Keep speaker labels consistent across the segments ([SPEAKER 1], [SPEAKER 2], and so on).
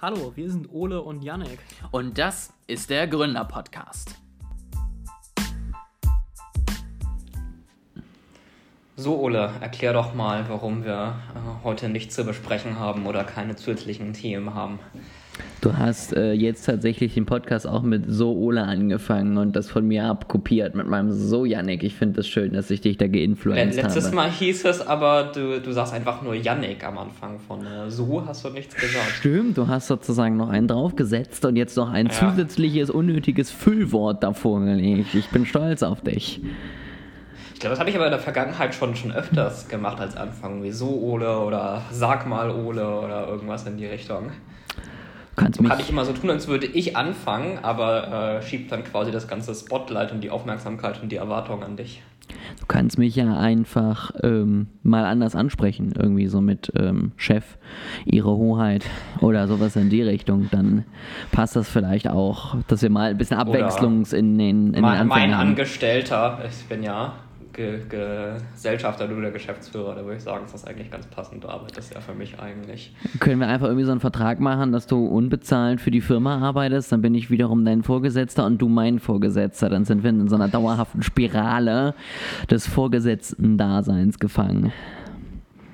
[SPEAKER 1] Hallo, wir sind Ole und Yannick.
[SPEAKER 2] Und das ist der Gründer-Podcast.
[SPEAKER 3] So, Ole, erklär doch mal, warum wir äh, heute nichts zu besprechen haben oder keine zusätzlichen Themen haben.
[SPEAKER 2] Du hast äh, jetzt tatsächlich den Podcast auch mit So Ole angefangen und das von mir abkopiert mit meinem So Yannick. Ich finde es das schön, dass ich dich da geinfluenced
[SPEAKER 3] Letztes
[SPEAKER 2] habe.
[SPEAKER 3] Letztes Mal hieß es aber, du, du sagst einfach nur Yannick am Anfang von äh, So hast du nichts gesagt.
[SPEAKER 2] Stimmt, du hast sozusagen noch einen draufgesetzt und jetzt noch ein
[SPEAKER 3] Ja.
[SPEAKER 2] zusätzliches unnötiges Füllwort davor gelegt. Ich bin stolz auf dich.
[SPEAKER 3] Ich glaube, das habe ich aber in der Vergangenheit schon, schon öfters gemacht als Anfang. Wie So Ole oder Sag mal Ole oder irgendwas in die Richtung.
[SPEAKER 2] Kannst mich
[SPEAKER 3] kann ich immer so tun, als würde ich anfangen, aber äh, schiebt dann quasi das ganze Spotlight und die Aufmerksamkeit und die Erwartung an dich.
[SPEAKER 2] Du kannst mich ja einfach ähm, mal anders ansprechen, irgendwie so mit ähm, Chef, Ihre Hoheit oder sowas in die Richtung. Dann passt das vielleicht auch, dass wir mal ein bisschen Abwechslung in den, in
[SPEAKER 3] mein,
[SPEAKER 2] den
[SPEAKER 3] mein. Angestellter, ich bin ja Ge Gesellschafter, du der Geschäftsführer, da würde ich sagen, ist das eigentlich ganz passend. Du arbeitest ja für mich eigentlich.
[SPEAKER 2] Können wir einfach irgendwie so einen Vertrag machen, dass du unbezahlt für die Firma arbeitest, dann bin ich wiederum dein Vorgesetzter und du mein Vorgesetzter. Dann sind wir in so einer dauerhaften Spirale des Vorgesetzten-Daseins gefangen.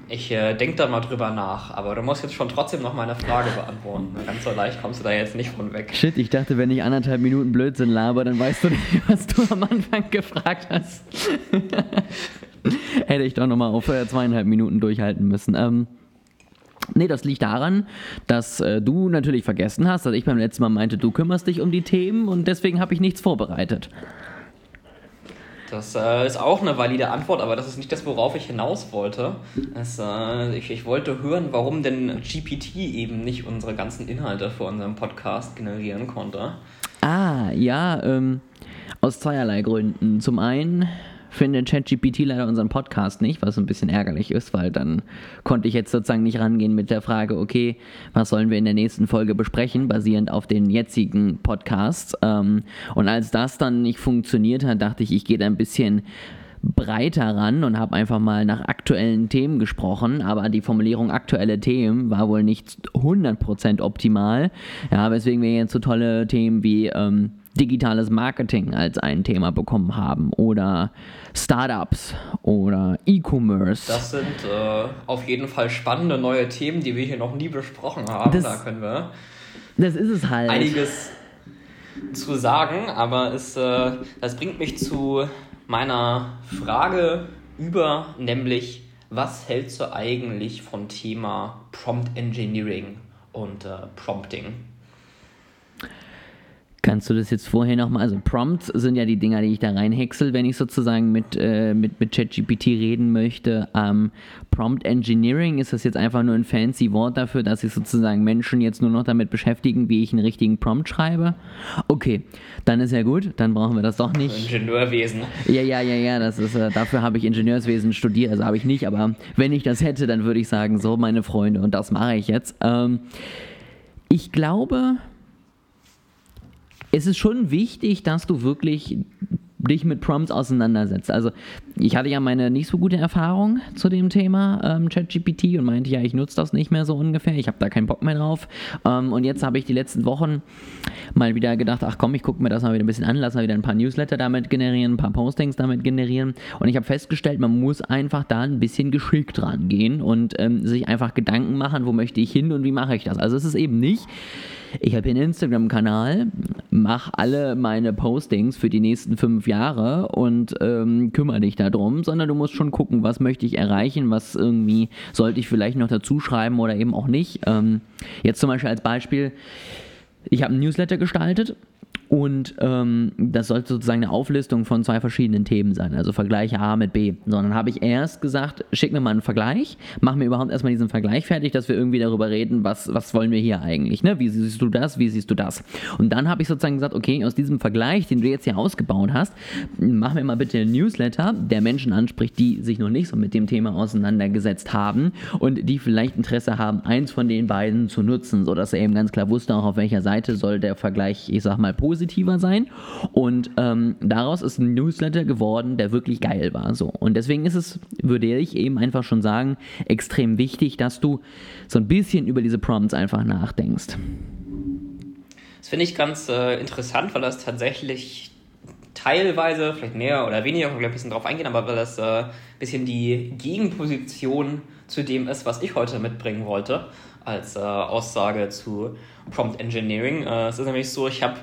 [SPEAKER 3] Ich äh, denke da mal drüber nach, aber du musst jetzt schon trotzdem noch meine Frage beantworten. Ganz so leicht kommst du da jetzt nicht von weg.
[SPEAKER 2] Shit, ich dachte, wenn ich anderthalb Minuten Blödsinn laber, dann weißt du nicht, was du am Anfang gefragt hast. Hätte ich doch nochmal auf äh, zweieinhalb Minuten durchhalten müssen. Ähm, nee, das liegt daran, dass äh, du natürlich vergessen hast, dass ich beim letzten Mal meinte, du kümmerst dich um die Themen und deswegen habe ich nichts vorbereitet.
[SPEAKER 3] Das äh, ist auch eine valide Antwort, aber das ist nicht das, worauf ich hinaus wollte. Es, äh, ich, ich wollte hören, warum denn GPT eben nicht unsere ganzen Inhalte für unseren Podcast generieren konnte.
[SPEAKER 2] Ah, ja, ähm, aus zweierlei Gründen. Zum einen findet ChatGPT leider unseren Podcast nicht, was ein bisschen ärgerlich ist, weil dann konnte ich jetzt sozusagen nicht rangehen mit der Frage, okay, was sollen wir in der nächsten Folge besprechen, basierend auf den jetzigen Podcasts. Ähm, und als das dann nicht funktioniert hat, dachte ich, ich gehe da ein bisschen breiter ran und habe einfach mal nach aktuellen Themen gesprochen, aber die Formulierung aktuelle Themen war wohl nicht 100% optimal, ja, weswegen wir jetzt so tolle Themen wie ähm, digitales Marketing als ein Thema bekommen haben oder Startups oder E-Commerce.
[SPEAKER 3] Das sind äh, auf jeden Fall spannende neue Themen, die wir hier noch nie besprochen haben.
[SPEAKER 2] Das-
[SPEAKER 3] da können wir
[SPEAKER 2] Das ist es halt.
[SPEAKER 3] einiges zu sagen, aber es, äh, das bringt mich zu meiner Frage über, nämlich, was hältst du eigentlich vom Thema Prompt Engineering und äh, Prompting?
[SPEAKER 2] Kannst du das jetzt vorher nochmal, also Prompts sind ja die Dinger, die ich da reinhäcksel, wenn ich sozusagen mit, äh, mit, mit ChatGPT reden möchte. Ähm, Prompt Engineering, ist das jetzt einfach nur ein fancy Wort dafür, dass sich sozusagen Menschen jetzt nur noch damit beschäftigen, wie ich einen richtigen Prompt schreibe? Okay, dann ist ja gut, dann brauchen wir das doch nicht.
[SPEAKER 3] Ingenieurwesen.
[SPEAKER 2] Ja, ja, ja, ja, das ist, äh, dafür habe ich Ingenieurswesen studiert, also habe ich nicht, aber wenn ich das hätte, dann würde ich sagen, so meine Freunde, und das mache ich jetzt. Ähm, ich glaube, es ist schon wichtig, dass du wirklich dich mit Prompts auseinandersetzt. Also ich hatte ja meine nicht so gute Erfahrung zu dem Thema ähm, ChatGPT und meinte ja, ich nutze das nicht mehr so ungefähr. Ich habe da keinen Bock mehr drauf. Ähm, und jetzt habe ich die letzten Wochen mal wieder gedacht, ach komm, ich gucke mir das mal wieder ein bisschen an, lass mal wieder ein paar Newsletter damit generieren, ein paar Postings damit generieren. Und ich habe festgestellt, man muss einfach da ein bisschen geschickt rangehen und ähm, sich einfach Gedanken machen, wo möchte ich hin und wie mache ich das. Also es ist eben nicht, ich habe einen Instagram-Kanal, mache alle meine Postings für die nächsten fünf Jahre und ähm, kümmere dich darum, sondern du musst schon gucken, was möchte ich erreichen, was irgendwie sollte ich vielleicht noch dazu schreiben oder eben auch nicht. Ähm, jetzt zum Beispiel als Beispiel, ich habe einen Newsletter gestaltet und ähm, das sollte sozusagen eine Auflistung von zwei verschiedenen Themen sein, also Vergleiche A mit B. Sondern habe ich erst gesagt, schick mir mal einen Vergleich, mach mir überhaupt erstmal diesen Vergleich fertig, dass wir irgendwie darüber reden, was, was wollen wir hier eigentlich, ne? Wie siehst du das, wie siehst du das? Und dann habe ich sozusagen gesagt, okay, aus diesem Vergleich, den du jetzt hier ausgebaut hast, mach mir mal bitte einen Newsletter, der Menschen anspricht, die sich noch nicht so mit dem Thema auseinandergesetzt haben und die vielleicht Interesse haben, eins von den beiden zu nutzen, sodass er eben ganz klar wusste, auch auf welcher Seite soll der Vergleich, ich sag mal, positiv positiver sein. Und ähm, daraus ist ein Newsletter geworden, der wirklich geil war. So. Und deswegen ist es, würde ich eben einfach schon sagen, extrem wichtig, dass du so ein bisschen über diese Prompts einfach nachdenkst.
[SPEAKER 3] Das finde ich ganz äh, interessant, weil das tatsächlich teilweise, vielleicht mehr oder weniger, ich ein bisschen drauf eingehen, aber weil das ein äh, bisschen die Gegenposition zu dem ist, was ich heute mitbringen wollte, als äh, Aussage zu Prompt Engineering. Äh, es ist nämlich so, ich habe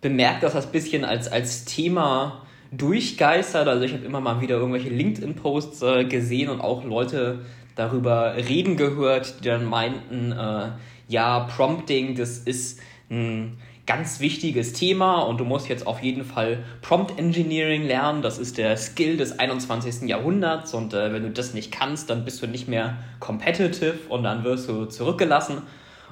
[SPEAKER 3] bemerkt, dass das ein bisschen als, als Thema durchgeistert. Also ich habe immer mal wieder irgendwelche LinkedIn-Posts äh, gesehen und auch Leute darüber reden gehört, die dann meinten, äh, ja, Prompting, das ist ein ganz wichtiges Thema und du musst jetzt auf jeden Fall Prompt Engineering lernen. Das ist der Skill des 21. Jahrhunderts und äh, wenn du das nicht kannst, dann bist du nicht mehr competitive und dann wirst du zurückgelassen.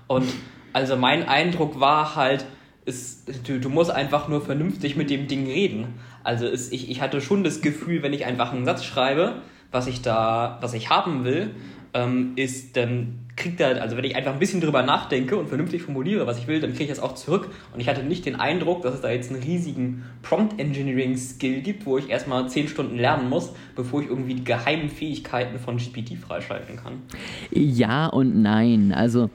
[SPEAKER 3] Und also mein Eindruck war halt, ist, du, du musst einfach nur vernünftig mit dem Ding reden. Also ist, ich, ich hatte schon das Gefühl, wenn ich einfach einen Satz schreibe, was ich da, was ich haben will, ähm, ist, dann kriegt er, also wenn ich einfach ein bisschen drüber nachdenke und vernünftig formuliere, was ich will, dann kriege ich das auch zurück. Und ich hatte nicht den Eindruck, dass es da jetzt einen riesigen Prompt Engineering Skill gibt, wo ich erstmal zehn Stunden lernen muss, bevor ich irgendwie die geheimen Fähigkeiten von GPT freischalten kann.
[SPEAKER 2] Ja und nein. Also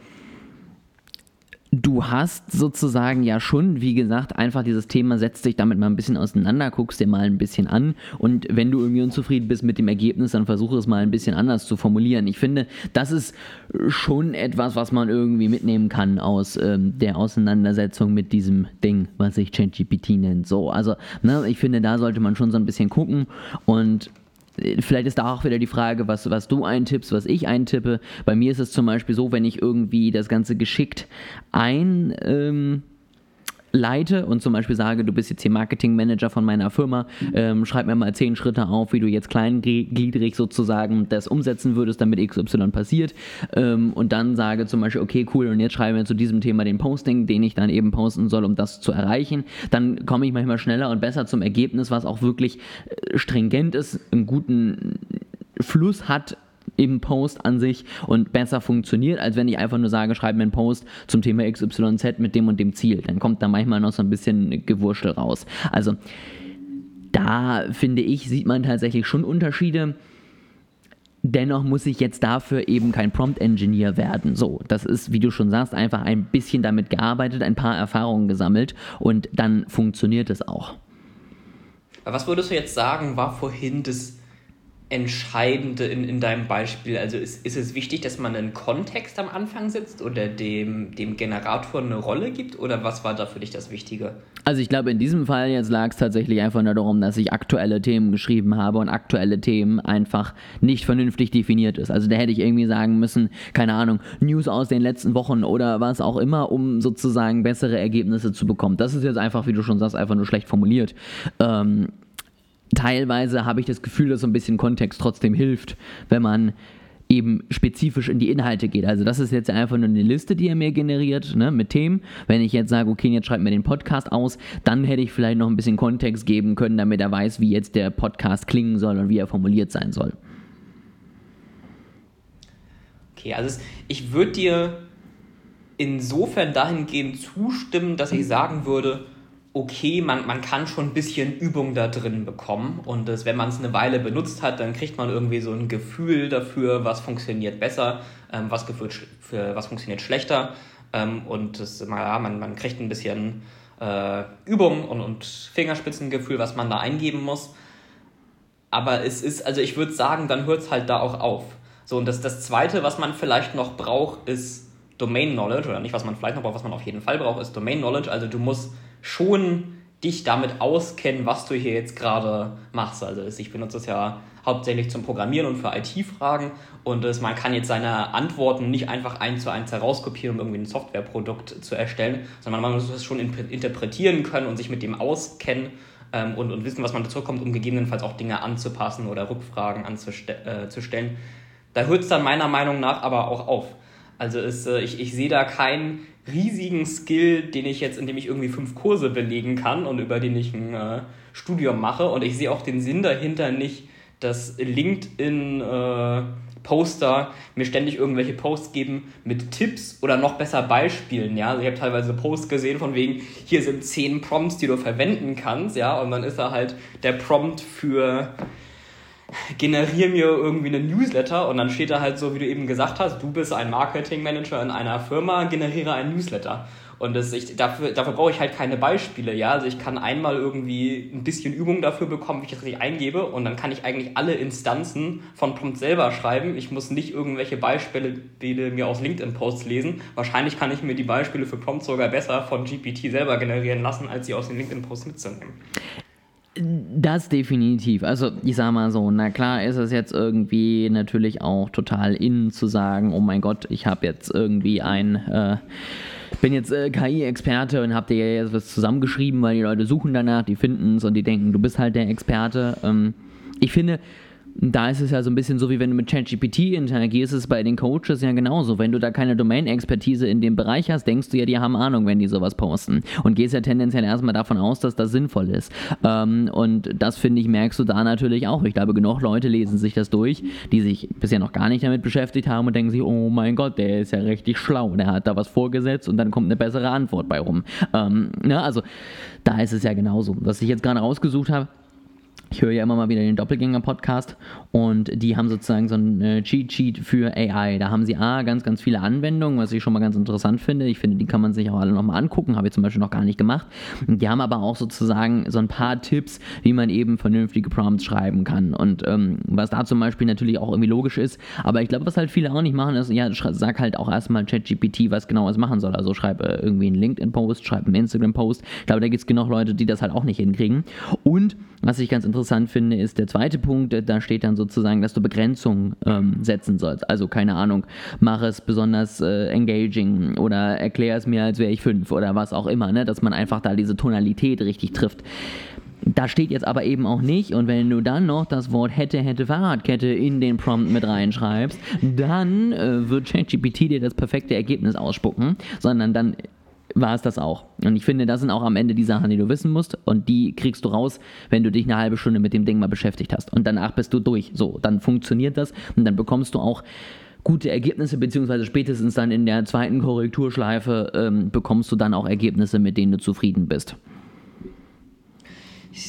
[SPEAKER 2] du hast sozusagen ja schon, wie gesagt, einfach dieses Thema, setzt dich damit mal ein bisschen auseinander, guckst dir mal ein bisschen an und wenn du irgendwie unzufrieden bist mit dem Ergebnis, dann versuche es mal ein bisschen anders zu formulieren. Ich finde, das ist schon etwas, was man irgendwie mitnehmen kann aus ähm, der Auseinandersetzung mit diesem Ding, was sich ChatGPT nennt. So, also, ne, ich finde, da sollte man schon so ein bisschen gucken und vielleicht ist da auch wieder die Frage, was, was du eintippst, was ich eintippe. Bei mir ist es zum Beispiel so, wenn ich irgendwie das Ganze geschickt ein. Ähm, leite und zum Beispiel sage, du bist jetzt hier Marketingmanager von meiner Firma, ähm, schreib mir mal zehn Schritte auf, wie du jetzt kleingliedrig sozusagen das umsetzen würdest, damit XY passiert. Ähm, und dann sage zum Beispiel, okay, cool, und jetzt schreibe mir zu diesem Thema den Posting, den ich dann eben posten soll, um das zu erreichen, dann komme ich manchmal schneller und besser zum Ergebnis, was auch wirklich äh, stringent ist, einen guten Fluss hat im Post an sich und besser funktioniert, als wenn ich einfach nur sage, schreib mir einen Post zum Thema XYZ mit dem und dem Ziel. Dann kommt da manchmal noch so ein bisschen Gewurschtel raus. Also da finde ich, sieht man tatsächlich schon Unterschiede. Dennoch muss ich jetzt dafür eben kein Prompt-Engineer werden. So, das ist, wie du schon sagst, einfach ein bisschen damit gearbeitet, ein paar Erfahrungen gesammelt und dann funktioniert es auch.
[SPEAKER 3] Was würdest du jetzt sagen, war vorhin das Entscheidende in, in deinem Beispiel? Also ist, ist es wichtig, dass man einen Kontext am Anfang sitzt oder dem, dem Generator eine Rolle gibt? Oder was war da für dich das Wichtige?
[SPEAKER 2] Also ich glaube, in diesem Fall jetzt lag es tatsächlich einfach nur darum, dass ich aktuelle Themen geschrieben habe und aktuelle Themen einfach nicht vernünftig definiert ist. Also da hätte ich irgendwie sagen müssen, keine Ahnung, News aus den letzten Wochen oder was auch immer, um sozusagen bessere Ergebnisse zu bekommen. Das ist jetzt einfach, wie du schon sagst, einfach nur schlecht formuliert. Ähm, teilweise habe ich das Gefühl, dass so ein bisschen Kontext trotzdem hilft, wenn man eben spezifisch in die Inhalte geht. Also das ist jetzt einfach nur eine Liste, die er mir generiert ne, mit Themen. Wenn ich jetzt sage, okay, jetzt schreibt mir den Podcast aus, dann hätte ich vielleicht noch ein bisschen Kontext geben können, damit er weiß, wie jetzt der Podcast klingen soll und wie er formuliert sein soll.
[SPEAKER 3] Okay, also ich würde dir insofern dahingehend zustimmen, dass ich sagen würde, okay, man, man kann schon ein bisschen Übung da drin bekommen. Und das, wenn man es eine Weile benutzt hat, dann kriegt man irgendwie so ein Gefühl dafür, was funktioniert besser, ähm, was, für, was funktioniert schlechter. Ähm, und das, ja, man, man kriegt ein bisschen äh, Übung und, und Fingerspitzengefühl, was man da eingeben muss. Aber es ist, also ich würde sagen, dann hört es halt da auch auf. So, und das, das Zweite, was man vielleicht noch braucht, ist Domain Knowledge, oder nicht, was man vielleicht noch braucht, was man auf jeden Fall braucht, ist Domain Knowledge. Also du musst schon dich damit auskennen, was du hier jetzt gerade machst. Also ich benutze es ja hauptsächlich zum Programmieren und für IT-Fragen und es, man kann jetzt seine Antworten nicht einfach eins zu eins herauskopieren, um irgendwie ein Softwareprodukt zu erstellen, sondern man muss es schon interpretieren können und sich mit dem auskennen ähm, und, und wissen, was man dazu kommt, um gegebenenfalls auch Dinge anzupassen oder Rückfragen anzustellen. Äh, da hört es dann meiner Meinung nach aber auch auf. Also ist, äh, ich, ich sehe da keinen riesigen Skill, den ich jetzt, indem ich irgendwie fünf Kurse belegen kann und über den ich ein äh, Studium mache. Und ich sehe auch den Sinn dahinter nicht, dass LinkedIn äh, Poster mir ständig irgendwelche Posts geben mit Tipps oder noch besser Beispielen, ja. Also ich habe teilweise Posts gesehen von wegen, hier sind zehn Prompts, die du verwenden kannst, ja, und dann ist da halt der Prompt für generiere mir irgendwie einen Newsletter und dann steht da halt so, wie du eben gesagt hast, du bist ein Marketingmanager in einer Firma, generiere einen Newsletter. Und das, ich, dafür, dafür brauche ich halt keine Beispiele, ja. Also ich kann einmal irgendwie ein bisschen Übung dafür bekommen, wie ich das richtig eingebe und dann kann ich eigentlich alle Instanzen von Prompt selber schreiben. Ich muss nicht irgendwelche Beispiele mir aus LinkedIn-Posts lesen. Wahrscheinlich kann ich mir die Beispiele für Prompt sogar besser von GPT selber generieren lassen, als sie aus den LinkedIn-Posts mitzunehmen.
[SPEAKER 2] Das definitiv. Also ich sag mal so, na klar ist es jetzt irgendwie natürlich auch total in zu sagen, oh mein Gott, ich habe jetzt irgendwie ein äh, bin jetzt äh, KI-Experte und hab dir jetzt was zusammengeschrieben, weil die Leute suchen danach, die finden es und die denken, du bist halt der Experte. Ähm, ich finde, da ist es ja so ein bisschen so, wie wenn du mit ChatGPT interagierst, ist es bei den Coaches ja genauso. Wenn du da keine Domain-Expertise in dem Bereich hast, denkst du ja, die haben Ahnung, wenn die sowas posten. Und gehst ja tendenziell erstmal davon aus, dass das sinnvoll ist. Ähm, und das, finde ich, merkst du da natürlich auch. Ich glaube, genug Leute lesen sich das durch, die sich bisher noch gar nicht damit beschäftigt haben und denken sich, oh mein Gott, der ist ja richtig schlau. Der hat da was vorgesetzt und dann kommt eine bessere Antwort bei rum. Ähm, ne? Also, da ist es ja genauso. Was ich jetzt gerade rausgesucht habe, ich höre ja immer mal wieder den Doppelgänger-Podcast und die haben sozusagen so ein äh, Cheat-Sheet für AI. Da haben sie A, ganz, ganz viele Anwendungen, was ich schon mal ganz interessant finde. Ich finde, die kann man sich auch alle nochmal angucken, habe ich zum Beispiel noch gar nicht gemacht. Die haben aber auch sozusagen so ein paar Tipps, wie man eben vernünftige Prompts schreiben kann. Und ähm, was da zum Beispiel natürlich auch irgendwie logisch ist, aber ich glaube, was halt viele auch nicht machen, ist, ja, sag halt auch erstmal ChatGPT, was genau es machen soll. Also schreib äh, irgendwie einen LinkedIn-Post, schreib einen Instagram-Post. Ich glaube, da gibt es genug Leute, die das halt auch nicht hinkriegen. Und was ich ganz interessant finde, ist der zweite Punkt, da steht dann sozusagen, dass du Begrenzungen ähm, setzen sollst. Also keine Ahnung, mach es besonders äh, engaging oder erklär es mir, als wäre ich fünf oder was auch immer, ne? dass man einfach da diese Tonalität richtig trifft. Da steht jetzt aber eben auch nicht, und wenn du dann noch das Wort hätte, hätte Fahrradkette in den Prompt mit reinschreibst, dann äh, wird ChatGPT dir das perfekte Ergebnis ausspucken, sondern dann war es das auch. Und ich finde, das sind auch am Ende die Sachen, die du wissen musst. Und die kriegst du raus, wenn du dich eine halbe Stunde mit dem Ding mal beschäftigt hast. Und danach bist du durch. So, dann funktioniert das und dann bekommst du auch gute Ergebnisse, beziehungsweise spätestens dann in der zweiten Korrekturschleife ähm, bekommst du dann auch Ergebnisse, mit denen du zufrieden bist.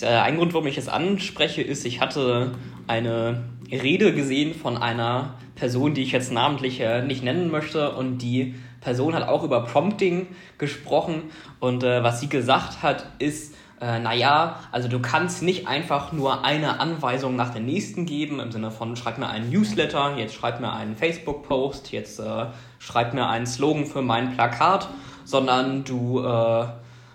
[SPEAKER 3] Äh, ein Grund, warum ich es anspreche, ist, ich hatte eine Rede gesehen von einer Person, die ich jetzt namentlich äh, nicht nennen möchte und die Person hat auch über Prompting gesprochen und äh, was sie gesagt hat, ist, äh, naja, also du kannst nicht einfach nur eine Anweisung nach der nächsten geben, im Sinne von schreib mir einen Newsletter, jetzt schreib mir einen Facebook-Post, jetzt äh, schreib mir einen Slogan für mein Plakat, sondern du äh,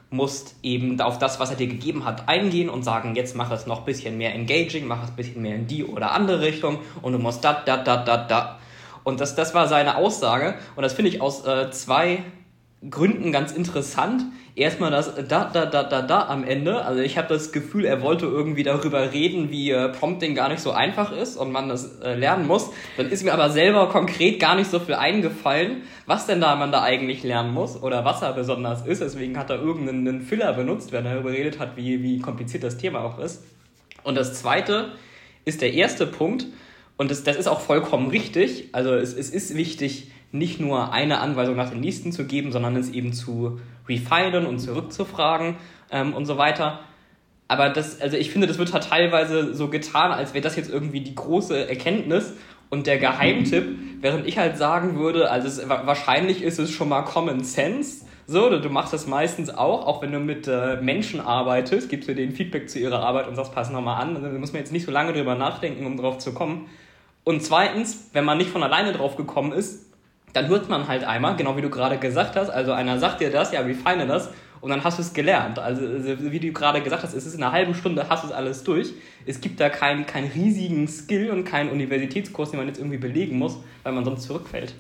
[SPEAKER 3] musst eben auf das, was er dir gegeben hat, eingehen und sagen, jetzt mach es noch ein bisschen mehr engaging, mach es ein bisschen mehr in die oder andere Richtung und du musst da, da, da, da, da und das, das war seine Aussage. Und das finde ich aus äh, zwei Gründen ganz interessant. Erstmal das da, da, da, da, da am Ende. Also ich habe das Gefühl, er wollte irgendwie darüber reden, wie äh, Prompting gar nicht so einfach ist und man das äh, lernen muss. Dann ist mir aber selber konkret gar nicht so viel eingefallen, was denn da man da eigentlich lernen muss oder was er besonders ist. Deswegen hat er irgendeinen Filler benutzt, wenn er darüber geredet hat, wie, wie kompliziert das Thema auch ist. Und das zweite ist der erste Punkt. Und das, das ist auch vollkommen richtig. Also es, es ist wichtig, nicht nur eine Anweisung nach der nächsten zu geben, sondern es eben zu refinen und zurückzufragen ähm, und so weiter. Aber das, also ich finde, das wird halt teilweise so getan, als wäre das jetzt irgendwie die große Erkenntnis und der Geheimtipp, während ich halt sagen würde, also es, wahrscheinlich ist es schon mal Common Sense. So, du machst das meistens auch, auch wenn du mit äh, Menschen arbeitest, gibst du denen Feedback zu ihrer Arbeit und sagst, pass nochmal an. Also, da muss man jetzt nicht so lange drüber nachdenken, um drauf zu kommen. Und zweitens, wenn man nicht von alleine drauf gekommen ist, dann hört man halt einmal, genau wie du gerade gesagt hast, also einer sagt dir das, ja, wie feine das, und dann hast du es gelernt. Also, also, wie du gerade gesagt hast, es ist in einer halben Stunde, hast du es alles durch. Es gibt da keinen kein riesigen Skill und keinen Universitätskurs, den man jetzt irgendwie belegen muss, weil man sonst zurückfällt.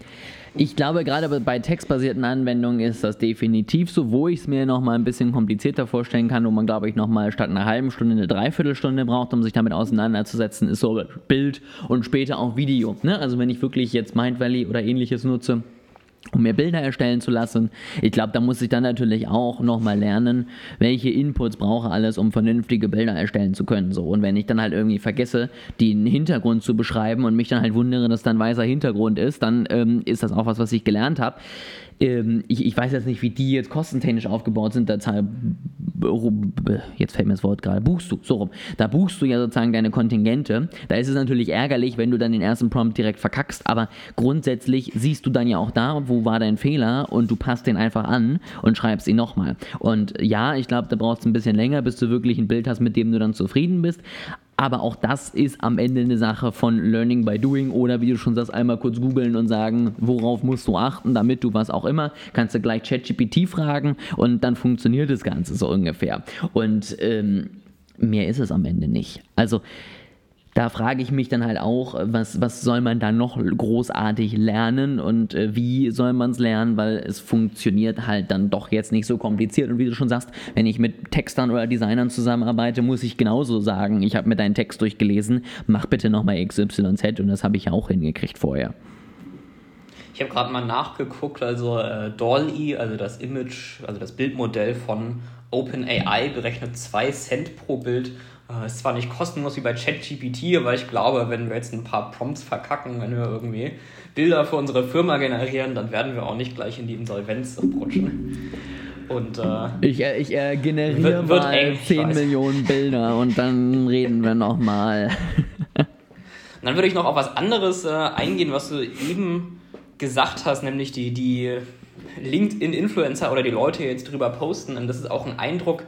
[SPEAKER 2] Ich glaube, gerade bei textbasierten Anwendungen ist das definitiv so, wo ich es mir nochmal ein bisschen komplizierter vorstellen kann, wo man, glaube ich, nochmal statt einer halben Stunde eine Dreiviertelstunde braucht, um sich damit auseinanderzusetzen, ist so Bild und später auch Video. Ne? Also wenn ich wirklich jetzt Mind Valley oder ähnliches nutze, um mir Bilder erstellen zu lassen. Ich glaube, da muss ich dann natürlich auch nochmal lernen, welche Inputs brauche alles, um vernünftige Bilder erstellen zu können. So. Und wenn ich dann halt irgendwie vergesse, den Hintergrund zu beschreiben und mich dann halt wundere, dass da ein weißer Hintergrund ist, dann ähm, ist das auch was, was ich gelernt habe. Ähm, ich, ich, weiß jetzt nicht, wie die jetzt kostentechnisch aufgebaut sind. Da zahl, jetzt fällt mir das Wort gerade, buchst du, so rum. Da buchst du ja sozusagen deine Kontingente. Da ist es natürlich ärgerlich, wenn du dann den ersten Prompt direkt verkackst, aber grundsätzlich siehst du dann ja auch da, wo war dein Fehler und du passt den einfach an und schreibst ihn nochmal. Und ja, ich glaube, da brauchst du ein bisschen länger, bis du wirklich ein Bild hast, mit dem du dann zufrieden bist. Aber auch das ist am Ende eine Sache von Learning by Doing oder wie du schon sagst, einmal kurz googeln und sagen, worauf musst du achten, damit du was auch immer. Kannst du gleich ChatGPT fragen und dann funktioniert das Ganze so ungefähr. Und ähm, mehr ist es am Ende nicht. Also da frage ich mich dann halt auch, was, was soll man da noch großartig lernen und äh, wie soll man es lernen, weil es funktioniert halt dann doch jetzt nicht so kompliziert. Und wie du schon sagst, wenn ich mit Textern oder Designern zusammenarbeite, muss ich genauso sagen, ich habe mir deinen Text durchgelesen, mach bitte nochmal XYZ und das habe ich auch hingekriegt vorher.
[SPEAKER 3] Ich habe gerade mal nachgeguckt, also äh, DALL-E, also das Image, also das Bildmodell von OpenAI berechnet 2 Cent pro Bild ist zwar nicht kostenlos wie bei ChatGPT, aber ich glaube, wenn wir jetzt ein paar Prompts verkacken, wenn wir irgendwie Bilder für unsere Firma generieren, dann werden wir auch nicht gleich in die Insolvenz rutschen. Und, äh,
[SPEAKER 2] ich, äh, ich äh, generiere wird, wird mal eng, 10 Millionen Bilder und dann reden wir nochmal.
[SPEAKER 3] dann würde ich noch auf was anderes äh, eingehen, was du eben gesagt hast, nämlich die, die LinkedIn-Influencer oder die Leute jetzt drüber posten. Und das ist auch ein Eindruck,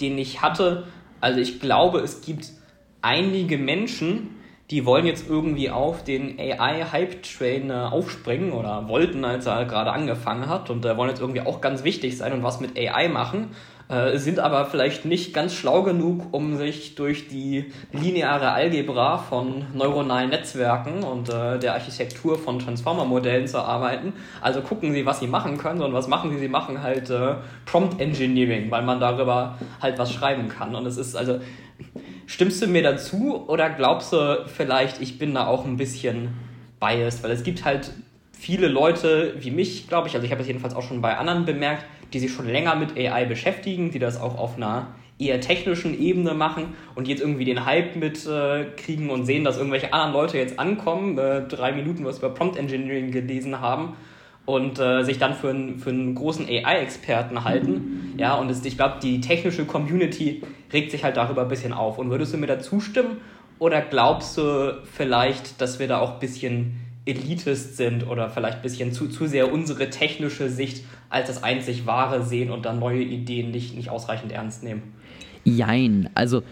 [SPEAKER 3] den ich hatte, also ich glaube, es gibt einige Menschen, die wollen jetzt irgendwie auf den AI-Hype-Train aufspringen oder wollten, als er gerade angefangen hat. Und äh, wollen jetzt irgendwie auch ganz wichtig sein und was mit AI machen äh, sind aber vielleicht nicht ganz schlau genug, um sich durch die lineare Algebra von neuronalen Netzwerken und äh, der Architektur von Transformer-Modellen zu arbeiten. Also gucken sie, was sie machen können, sondern was machen sie? Sie machen halt äh, Prompt Engineering, weil man darüber halt was schreiben kann. Und es ist also, stimmst du mir dazu oder glaubst du vielleicht, ich bin da auch ein bisschen biased? Weil es gibt halt viele Leute wie mich, glaube ich, also ich habe es jedenfalls auch schon bei anderen bemerkt, die sich schon länger mit AI beschäftigen, die das auch auf einer eher technischen Ebene machen und jetzt irgendwie den Hype mitkriegen äh, und sehen, dass irgendwelche anderen Leute jetzt ankommen, äh, drei Minuten was über Prompt Engineering gelesen haben und äh, sich dann für, ein, für einen großen AI-Experten halten. Ja, und es, ich glaube, die technische Community regt sich halt darüber ein bisschen auf. Und würdest du mir da zustimmen oder glaubst du vielleicht, dass wir da auch ein bisschen Elitist sind oder vielleicht ein bisschen zu, zu sehr unsere technische Sicht als das einzig Wahre sehen und dann neue Ideen nicht, nicht ausreichend ernst nehmen.
[SPEAKER 2] Jein, also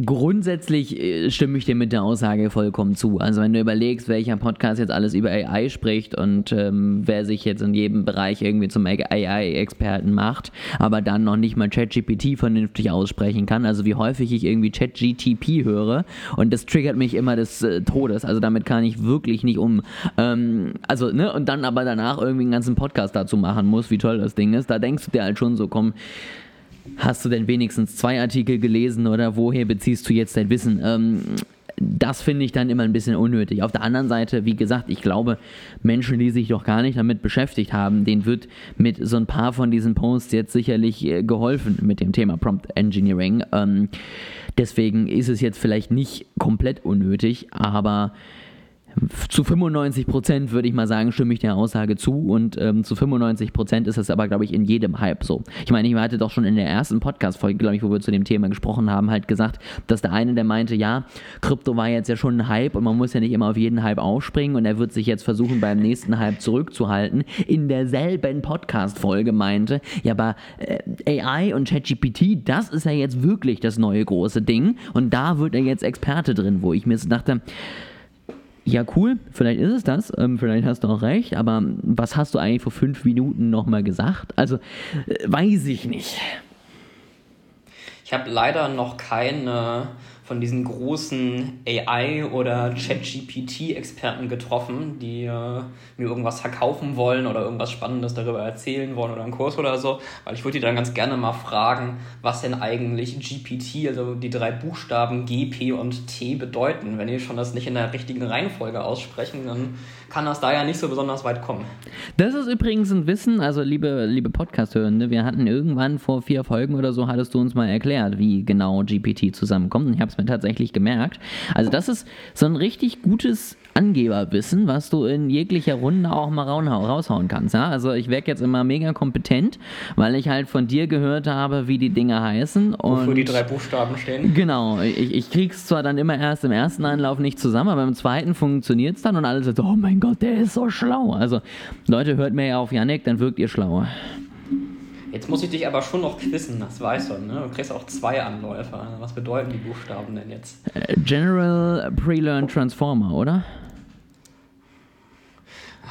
[SPEAKER 2] Grundsätzlich äh, stimme ich dir mit der Aussage vollkommen zu. Also wenn du überlegst, welcher Podcast jetzt alles über AI spricht und ähm, wer sich jetzt in jedem Bereich irgendwie zum AI-Experten macht, aber dann noch nicht mal ChatGPT vernünftig aussprechen kann, also wie häufig ich irgendwie ChatGTP höre und das triggert mich immer des äh, Todes. Also damit kann ich wirklich nicht um. Ähm, also, ne, und dann aber danach irgendwie einen ganzen Podcast dazu machen muss, wie toll das Ding ist, da denkst du dir halt schon so, komm, Hast du denn wenigstens zwei Artikel gelesen oder woher beziehst du jetzt dein Wissen? Ähm, das finde ich dann immer ein bisschen unnötig. Auf der anderen Seite, wie gesagt, ich glaube, Menschen, die sich doch gar nicht damit beschäftigt haben, denen wird mit so ein paar von diesen Posts jetzt sicherlich äh, geholfen mit dem Thema Prompt Engineering. Ähm, deswegen ist es jetzt vielleicht nicht komplett unnötig, aber zu 95 Prozent würde ich mal sagen, stimme ich der Aussage zu und ähm, zu 95 Prozent ist es aber, glaube ich, in jedem Hype so. Ich meine, ich hatte doch schon in der ersten Podcast-Folge, glaube ich, wo wir zu dem Thema gesprochen haben, halt gesagt, dass der eine, der meinte, ja, Krypto war jetzt ja schon ein Hype und man muss ja nicht immer auf jeden Hype aufspringen und er wird sich jetzt versuchen, beim nächsten Hype zurückzuhalten. In derselben Podcast-Folge meinte, ja, aber äh, AI und ChatGPT, das ist ja jetzt wirklich das neue große Ding und da wird er jetzt Experte drin, wo ich mir dachte, ja, cool, vielleicht ist es das, ähm, vielleicht hast du auch recht, aber was hast du eigentlich vor fünf Minuten nochmal gesagt? Also, äh, weiß ich nicht.
[SPEAKER 3] Ich habe leider noch keine von diesen großen AI- oder Chat-GPT-Experten getroffen, die äh, mir irgendwas verkaufen wollen oder irgendwas Spannendes darüber erzählen wollen oder einen Kurs oder so. Weil ich würde die dann ganz gerne mal fragen, was denn eigentlich GPT, also die drei Buchstaben G, P und T bedeuten. Wenn die schon das nicht in der richtigen Reihenfolge aussprechen, dann kann das da ja nicht so besonders weit kommen.
[SPEAKER 2] Das ist übrigens ein Wissen, also liebe, liebe Podcast-Hörende, wir hatten irgendwann vor vier Folgen oder so, hattest du uns mal erklärt, wie genau GPT zusammenkommt. Und ich habe es mir tatsächlich gemerkt. Also das ist so ein richtig gutes Angeberwissen, was du in jeglicher Runde auch mal raushauen kannst. Ja? Also ich werde jetzt immer mega kompetent, weil ich halt von dir gehört habe, wie die Dinge heißen. Und
[SPEAKER 3] Wofür die drei Buchstaben stehen.
[SPEAKER 2] Genau, ich, ich krieg's zwar dann immer erst im ersten Anlauf nicht zusammen, aber im zweiten funktioniert es dann und alle sagen, oh mein Gott, der ist so schlau. Also Leute, hört mir ja auf Yannick, dann wirkt ihr schlauer.
[SPEAKER 3] Jetzt muss ich dich aber schon noch quissen, das weißt du, ne? Du kriegst auch zwei Anläufe. Was bedeuten die Buchstaben denn jetzt?
[SPEAKER 2] Äh, General Pre-Learned Transformer, oder?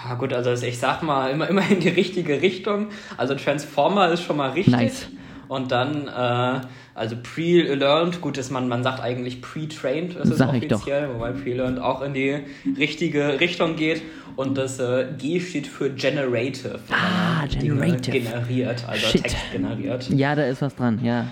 [SPEAKER 3] Ah, gut, also ich sag mal immer, immer in die richtige Richtung. Also Transformer ist schon mal richtig.
[SPEAKER 2] Nice.
[SPEAKER 3] Und dann, äh, also pre-learned, gut, ist man, man sagt eigentlich pre-trained, ist es
[SPEAKER 2] Sag
[SPEAKER 3] offiziell, wobei pre-learned auch in die richtige Richtung geht. Und das äh, G steht für generative.
[SPEAKER 2] Ah,
[SPEAKER 3] Dinge
[SPEAKER 2] generative.
[SPEAKER 3] generiert, also
[SPEAKER 2] Shit.
[SPEAKER 3] Text generiert.
[SPEAKER 2] Ja, da ist was dran, ja.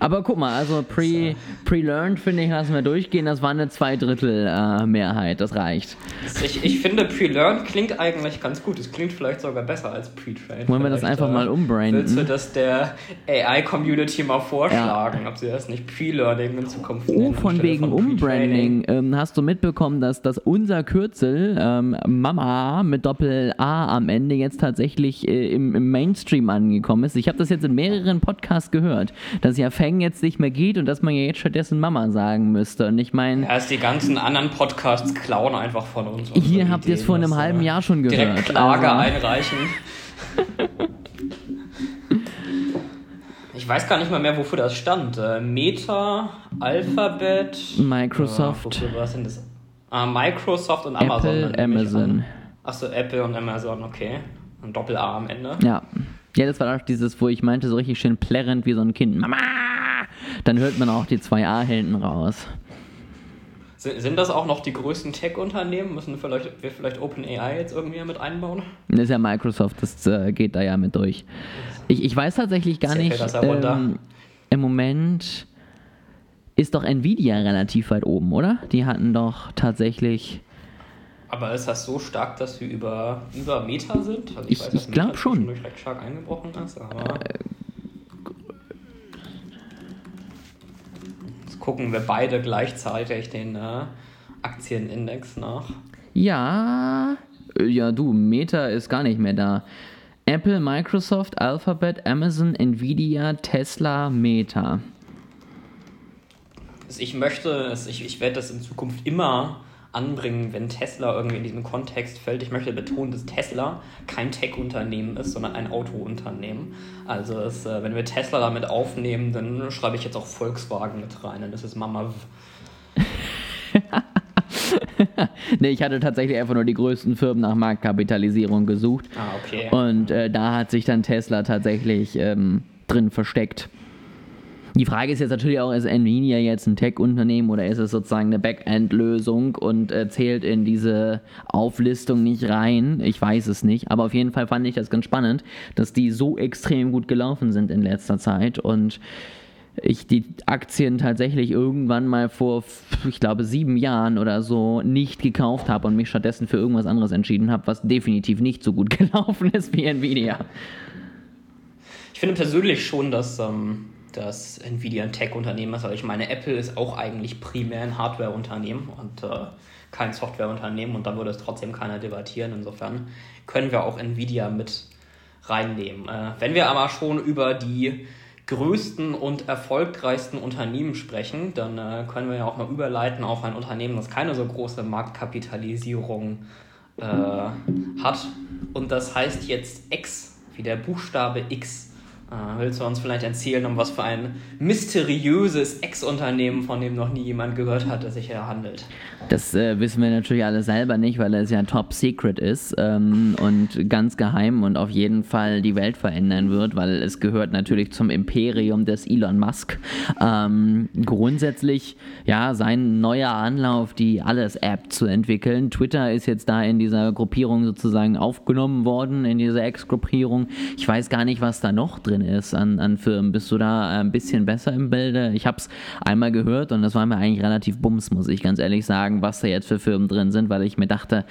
[SPEAKER 2] Aber guck mal, also pre, pre-learned finde ich, lassen wir durchgehen. Das war eine Zweidrittel-Mehrheit, das reicht.
[SPEAKER 3] Ich, ich finde, pre-learned klingt eigentlich ganz gut. Es klingt vielleicht sogar besser als pre-trained.
[SPEAKER 2] Wollen wir das einfach
[SPEAKER 3] äh,
[SPEAKER 2] mal umbranden?
[SPEAKER 3] Willst du das der AI-Community mal vorschlagen, ob sie das nicht pre-learning in Zukunft
[SPEAKER 2] Oh,
[SPEAKER 3] nennen,
[SPEAKER 2] von
[SPEAKER 3] anstelle
[SPEAKER 2] wegen? Umbranding. Ähm, hast du mitbekommen, dass, dass unser Kürzel ähm, Mama mit Doppel-A am Ende jetzt tatsächlich äh, im, im Mainstream angekommen ist? Ich habe das jetzt in mehreren Podcasts gehört, dass ja Fang jetzt nicht mehr geht und dass man ja jetzt stattdessen Mama sagen müsste. Und ich meine,
[SPEAKER 3] ist die ganzen anderen Podcasts klauen einfach von uns.
[SPEAKER 2] Hier habt ihr es vor einem halben Jahr schon gehört.
[SPEAKER 3] Direkt Klage
[SPEAKER 2] Also-
[SPEAKER 3] einreichen. Ich weiß gar nicht mal mehr, wofür das stand. Äh, Meta, Alphabet,
[SPEAKER 2] Microsoft.
[SPEAKER 3] Äh, es denn das? Ah, Microsoft und Amazon.
[SPEAKER 2] Apple, Amazon.
[SPEAKER 3] Achso, Apple und Amazon, okay. Ein Doppel-A am Ende.
[SPEAKER 2] Ja. Ja, das war auch dieses, wo ich meinte, so richtig schön plärrend wie so ein Kind. Mama! Dann hört man auch die zwei A hinten raus.
[SPEAKER 3] Sind, das auch noch die größten Tech-Unternehmen? Müssen vielleicht, wir vielleicht OpenAI jetzt irgendwie mit einbauen?
[SPEAKER 2] Das ist ja Microsoft, das äh, geht da ja mit durch. Ich, ich weiß tatsächlich gar nicht. Ähm, Im Moment ist doch Nvidia relativ weit oben, oder? Die hatten doch tatsächlich.
[SPEAKER 3] Aber ist das so stark, dass wir über, über Meta sind? Also
[SPEAKER 2] Ich- ich glaub
[SPEAKER 3] Meta
[SPEAKER 2] schon.
[SPEAKER 3] zwischendurch recht stark eingebrochen ist, aber. Jetzt gucken wir beide gleichzeitig den äh, Aktienindex nach.
[SPEAKER 2] Ja. äh, Ja, du, Meta ist gar nicht mehr da. Apple, Microsoft, Alphabet, Amazon, Nvidia, Tesla, Meta.
[SPEAKER 3] Also ich möchte, ich, ich werde das in Zukunft immer anbringen, wenn Tesla irgendwie in diesem Kontext fällt. Ich möchte betonen, dass Tesla kein Tech-Unternehmen ist, sondern ein Autounternehmen. Also es, äh, wenn wir Tesla damit aufnehmen, dann schreibe ich jetzt auch Volkswagen mit rein. Und das ist Mama. W.
[SPEAKER 2] Nee, ich hatte tatsächlich einfach nur die größten Firmen nach Marktkapitalisierung gesucht.
[SPEAKER 3] Ah, okay.
[SPEAKER 2] Und äh, da hat sich dann Tesla tatsächlich ähm, drin versteckt. Die Frage ist jetzt natürlich auch, ist Nvidia jetzt ein Tech-Unternehmen oder ist es sozusagen eine Backend-Lösung und äh, zählt in diese Auflistung nicht rein? Ich weiß es nicht, aber auf jeden Fall fand ich das ganz spannend, dass die so extrem gut gelaufen sind in letzter Zeit und ich die Aktien tatsächlich irgendwann mal vor, ich glaube, sieben Jahren oder so nicht gekauft habe und mich stattdessen für irgendwas anderes entschieden habe, was definitiv nicht so gut gelaufen ist wie Nvidia.
[SPEAKER 3] Ich finde persönlich schon, dass, ähm, dass Nvidia ein Tech-Unternehmen ist, aber ich meine, Apple ist auch eigentlich primär ein Hardware-Unternehmen und äh, kein Software-Unternehmen und da würde es trotzdem keiner debattieren. Insofern können wir auch Nvidia mit reinnehmen. Äh, wenn wir aber schon über die größten und erfolgreichsten Unternehmen sprechen, dann äh, können wir ja auch mal überleiten auf ein Unternehmen, das keine so große Marktkapitalisierung äh, hat. Und das heißt jetzt X, wie der Buchstabe X. Äh, willst du uns vielleicht erzählen, um was für ein mysteriöses Ex-Unternehmen, von dem noch nie jemand gehört hat, es sich hier handelt?
[SPEAKER 2] Das äh, wissen wir natürlich alle selber nicht, weil es ja top secret ist ähm, und ganz geheim und auf jeden Fall die Welt verändern wird, weil es gehört natürlich zum Imperium des Elon Musk. Ähm, grundsätzlich, ja, sein neuer Anlauf, die Alles-App zu entwickeln. Twitter ist jetzt da in dieser Gruppierung sozusagen aufgenommen worden, in dieser Ex-Gruppierung. Ich weiß gar nicht, was da noch drin ist an, an Firmen. Bist du da ein bisschen besser im Bilde? Ich habe es einmal gehört und das war mir eigentlich relativ bums, muss ich ganz ehrlich sagen, was da jetzt für Firmen drin sind, weil ich mir dachte,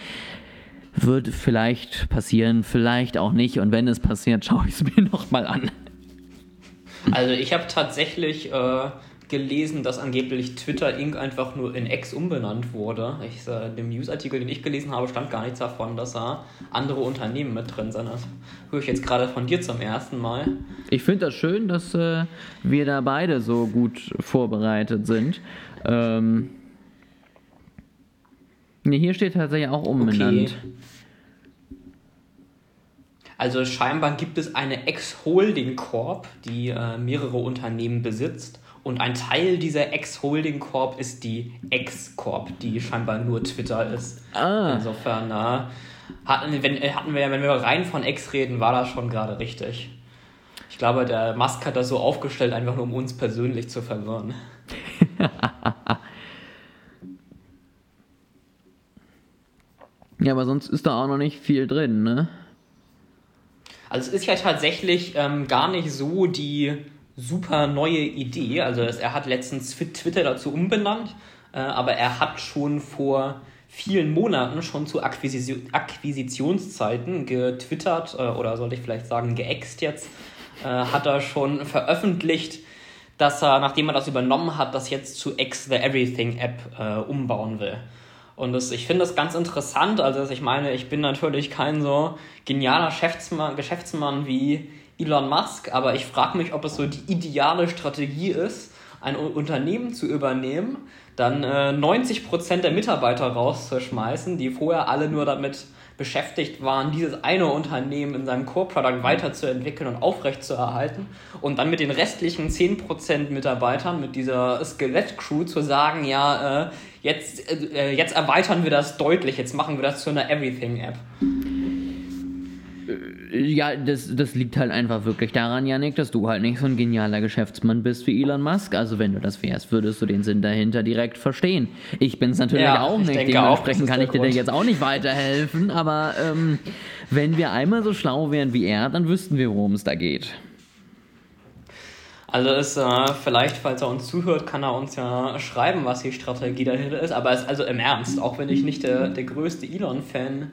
[SPEAKER 2] wird vielleicht passieren, vielleicht auch nicht. Und wenn es passiert, schaue ich es mir nochmal an.
[SPEAKER 3] Also ich habe tatsächlich äh, gelesen, dass angeblich Twitter Inc. einfach nur in X umbenannt wurde. Ich, äh, dem Newsartikel, den ich gelesen habe, stand gar nichts davon, dass da andere Unternehmen mit drin sind. Das höre ich jetzt gerade von dir zum ersten Mal.
[SPEAKER 2] Ich finde das schön, dass äh, wir da beide so gut vorbereitet sind. Ähm, nee, hier steht tatsächlich auch umbenannt.
[SPEAKER 3] Okay. Also scheinbar gibt es eine Ex-Holding Corp, die äh, mehrere Unternehmen besitzt. Und ein Teil dieser Ex-Holding Corp ist die Ex-Corp, die scheinbar nur Twitter ist.
[SPEAKER 2] Ah.
[SPEAKER 3] Insofern äh, hatten, wenn, äh, hatten wir, wenn wir rein von Ex reden, war das schon gerade richtig. Ich glaube, der Musk hat das so aufgestellt, einfach nur um uns persönlich zu verwirren.
[SPEAKER 2] ja, aber sonst ist da auch noch nicht viel drin, ne?
[SPEAKER 3] Also es ist ja tatsächlich ähm, gar nicht so die super neue Idee. Also er hat letztens Twitter dazu umbenannt, äh, aber er hat schon vor vielen Monaten, schon zu Akquisition, Akquisitionszeiten getwittert äh, oder sollte ich vielleicht sagen geäxt jetzt, äh, hat er schon veröffentlicht, dass er, nachdem er das übernommen hat, das jetzt zu X the Everything App umbauen will. Und das, ich finde das ganz interessant. Also ich meine, ich bin natürlich kein so genialer Geschäftsmann, Geschäftsmann wie Elon Musk, aber ich frage mich, ob es so die ideale Strategie ist, ein Unternehmen zu übernehmen, dann äh, 90% der Mitarbeiter rauszuschmeißen, die vorher alle nur damit beschäftigt waren, dieses eine Unternehmen in seinem Core-Product weiterzuentwickeln und aufrechtzuerhalten und dann mit den restlichen 10% Mitarbeitern, mit dieser Skelett-Crew zu sagen, ja, äh, jetzt, äh, jetzt erweitern wir das deutlich, jetzt machen wir das zu einer Everything-App.
[SPEAKER 2] Ja, das, das liegt halt einfach wirklich daran, Janik, dass du halt nicht so ein genialer Geschäftsmann bist wie Elon Musk. Also wenn du das wärst, würdest du den Sinn dahinter direkt verstehen. Ich bin es natürlich ja, auch nicht. Dementsprechend auch, kann ich dir jetzt auch nicht weiterhelfen. Aber ähm, wenn wir einmal so schlau wären wie er, dann wüssten wir, worum es da geht.
[SPEAKER 3] Also ist äh, vielleicht, falls er uns zuhört, kann er uns ja schreiben, was die Strategie dahinter ist. Aber es ist also im Ernst, auch wenn ich nicht der, der größte Elon-Fan bin,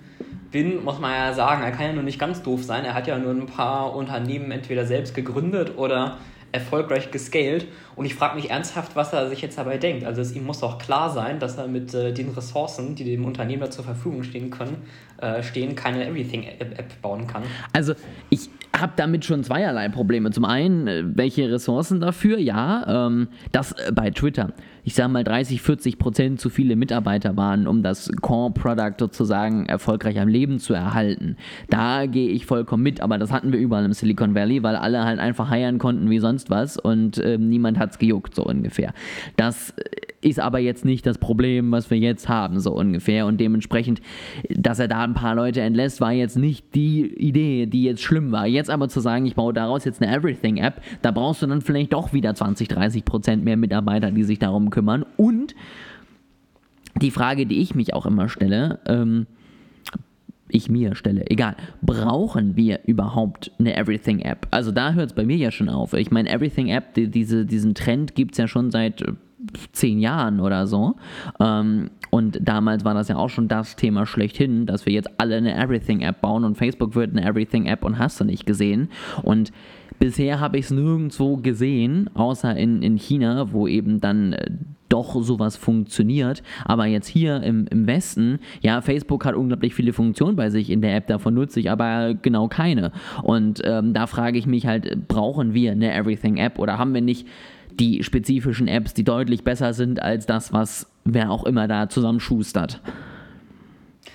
[SPEAKER 3] bin, muss man ja sagen, er kann ja nur nicht ganz doof sein. Er hat ja nur ein paar Unternehmen entweder selbst gegründet oder erfolgreich gescaled. Und ich frage mich ernsthaft, was er sich jetzt dabei denkt. Also es ihm muss auch klar sein, dass er mit äh, den Ressourcen, die dem Unternehmen zur Verfügung stehen können, äh, stehen, keine Everything-App bauen kann.
[SPEAKER 2] Also ich habe damit schon zweierlei Probleme. Zum einen, äh, welche Ressourcen dafür? Ja, ähm, das äh, bei Twitter. Ich sage mal 30, 40 Prozent zu viele Mitarbeiter waren, um das Core-Product sozusagen erfolgreich am Leben zu erhalten. Da gehe ich vollkommen mit, aber das hatten wir überall im Silicon Valley, weil alle halt einfach heiern konnten wie sonst was und äh, niemand es gejuckt, so ungefähr. Das ist aber jetzt nicht das Problem, was wir jetzt haben, so ungefähr. Und dementsprechend, dass er da ein paar Leute entlässt, war jetzt nicht die Idee, die jetzt schlimm war. Jetzt aber zu sagen, ich baue daraus jetzt eine Everything-App, da brauchst du dann vielleicht doch wieder 20, 30 Prozent mehr Mitarbeiter, die sich darum kümmern. Und die Frage, die ich mich auch immer stelle, ähm, ich mir stelle, egal, brauchen wir überhaupt eine Everything-App? Also da hört es bei mir ja schon auf. Ich meine, Everything-App, die, diese, diesen Trend gibt es ja schon seit äh, zehn Jahren oder so. Ähm, und damals war das ja auch schon das Thema schlechthin, dass wir jetzt alle eine Everything-App bauen und Facebook wird eine Everything-App und hast du nicht gesehen. Und bisher habe ich es nirgendwo gesehen, außer in, in China, wo eben dann äh, doch sowas funktioniert. Aber jetzt hier im, im Westen, ja, Facebook hat unglaublich viele Funktionen bei sich in der App, davon nutze ich aber genau keine. Und ähm, da frage ich mich halt, brauchen wir eine Everything-App oder haben wir nicht die spezifischen Apps, die deutlich besser sind als das, was wer auch immer da zusammenschustert.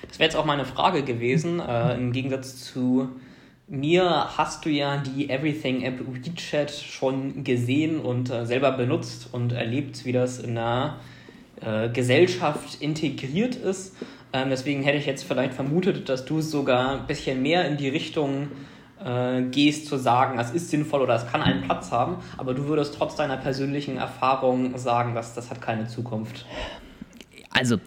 [SPEAKER 3] Das wäre jetzt auch meine Frage gewesen, äh, im Gegensatz zu mir hast du ja die Everything App WeChat schon gesehen und äh, selber benutzt und erlebt, wie das in der äh, Gesellschaft integriert ist. Ähm, deswegen hätte ich jetzt vielleicht vermutet, dass du sogar ein bisschen mehr in die Richtung äh, gehst, zu sagen, das ist sinnvoll oder es kann einen Platz haben, aber du würdest trotz deiner persönlichen Erfahrung sagen, dass das hat keine Zukunft.
[SPEAKER 2] Also,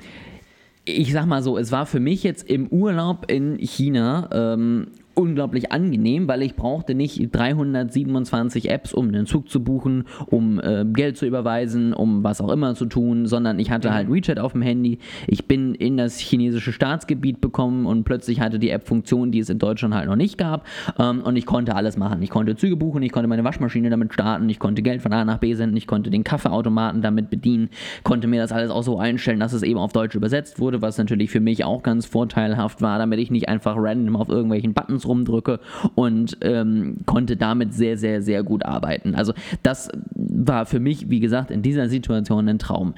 [SPEAKER 2] ich sag mal so, es war für mich jetzt im Urlaub in China ähm, unglaublich angenehm, weil ich brauchte nicht 327 Apps, um einen Zug zu buchen, um äh, Geld zu überweisen, um was auch immer zu tun, sondern ich hatte halt WeChat auf dem Handy. Ich bin in das chinesische Staatsgebiet bekommen und plötzlich hatte die App Funktionen, die es in Deutschland halt noch nicht gab ähm, und ich konnte alles machen. Ich konnte Züge buchen, ich konnte meine Waschmaschine damit starten, ich konnte Geld von A nach B senden, ich konnte den Kaffeeautomaten damit bedienen, konnte mir das alles auch so einstellen, dass es eben auf Deutsch übersetzt wurde, was natürlich für mich auch ganz vorteilhaft war, damit ich nicht einfach random auf irgendwelchen Buttons Buttons rumdrücke und ähm, konnte damit sehr, sehr, sehr gut arbeiten. Also das war für mich, wie gesagt, in dieser Situation ein Traum.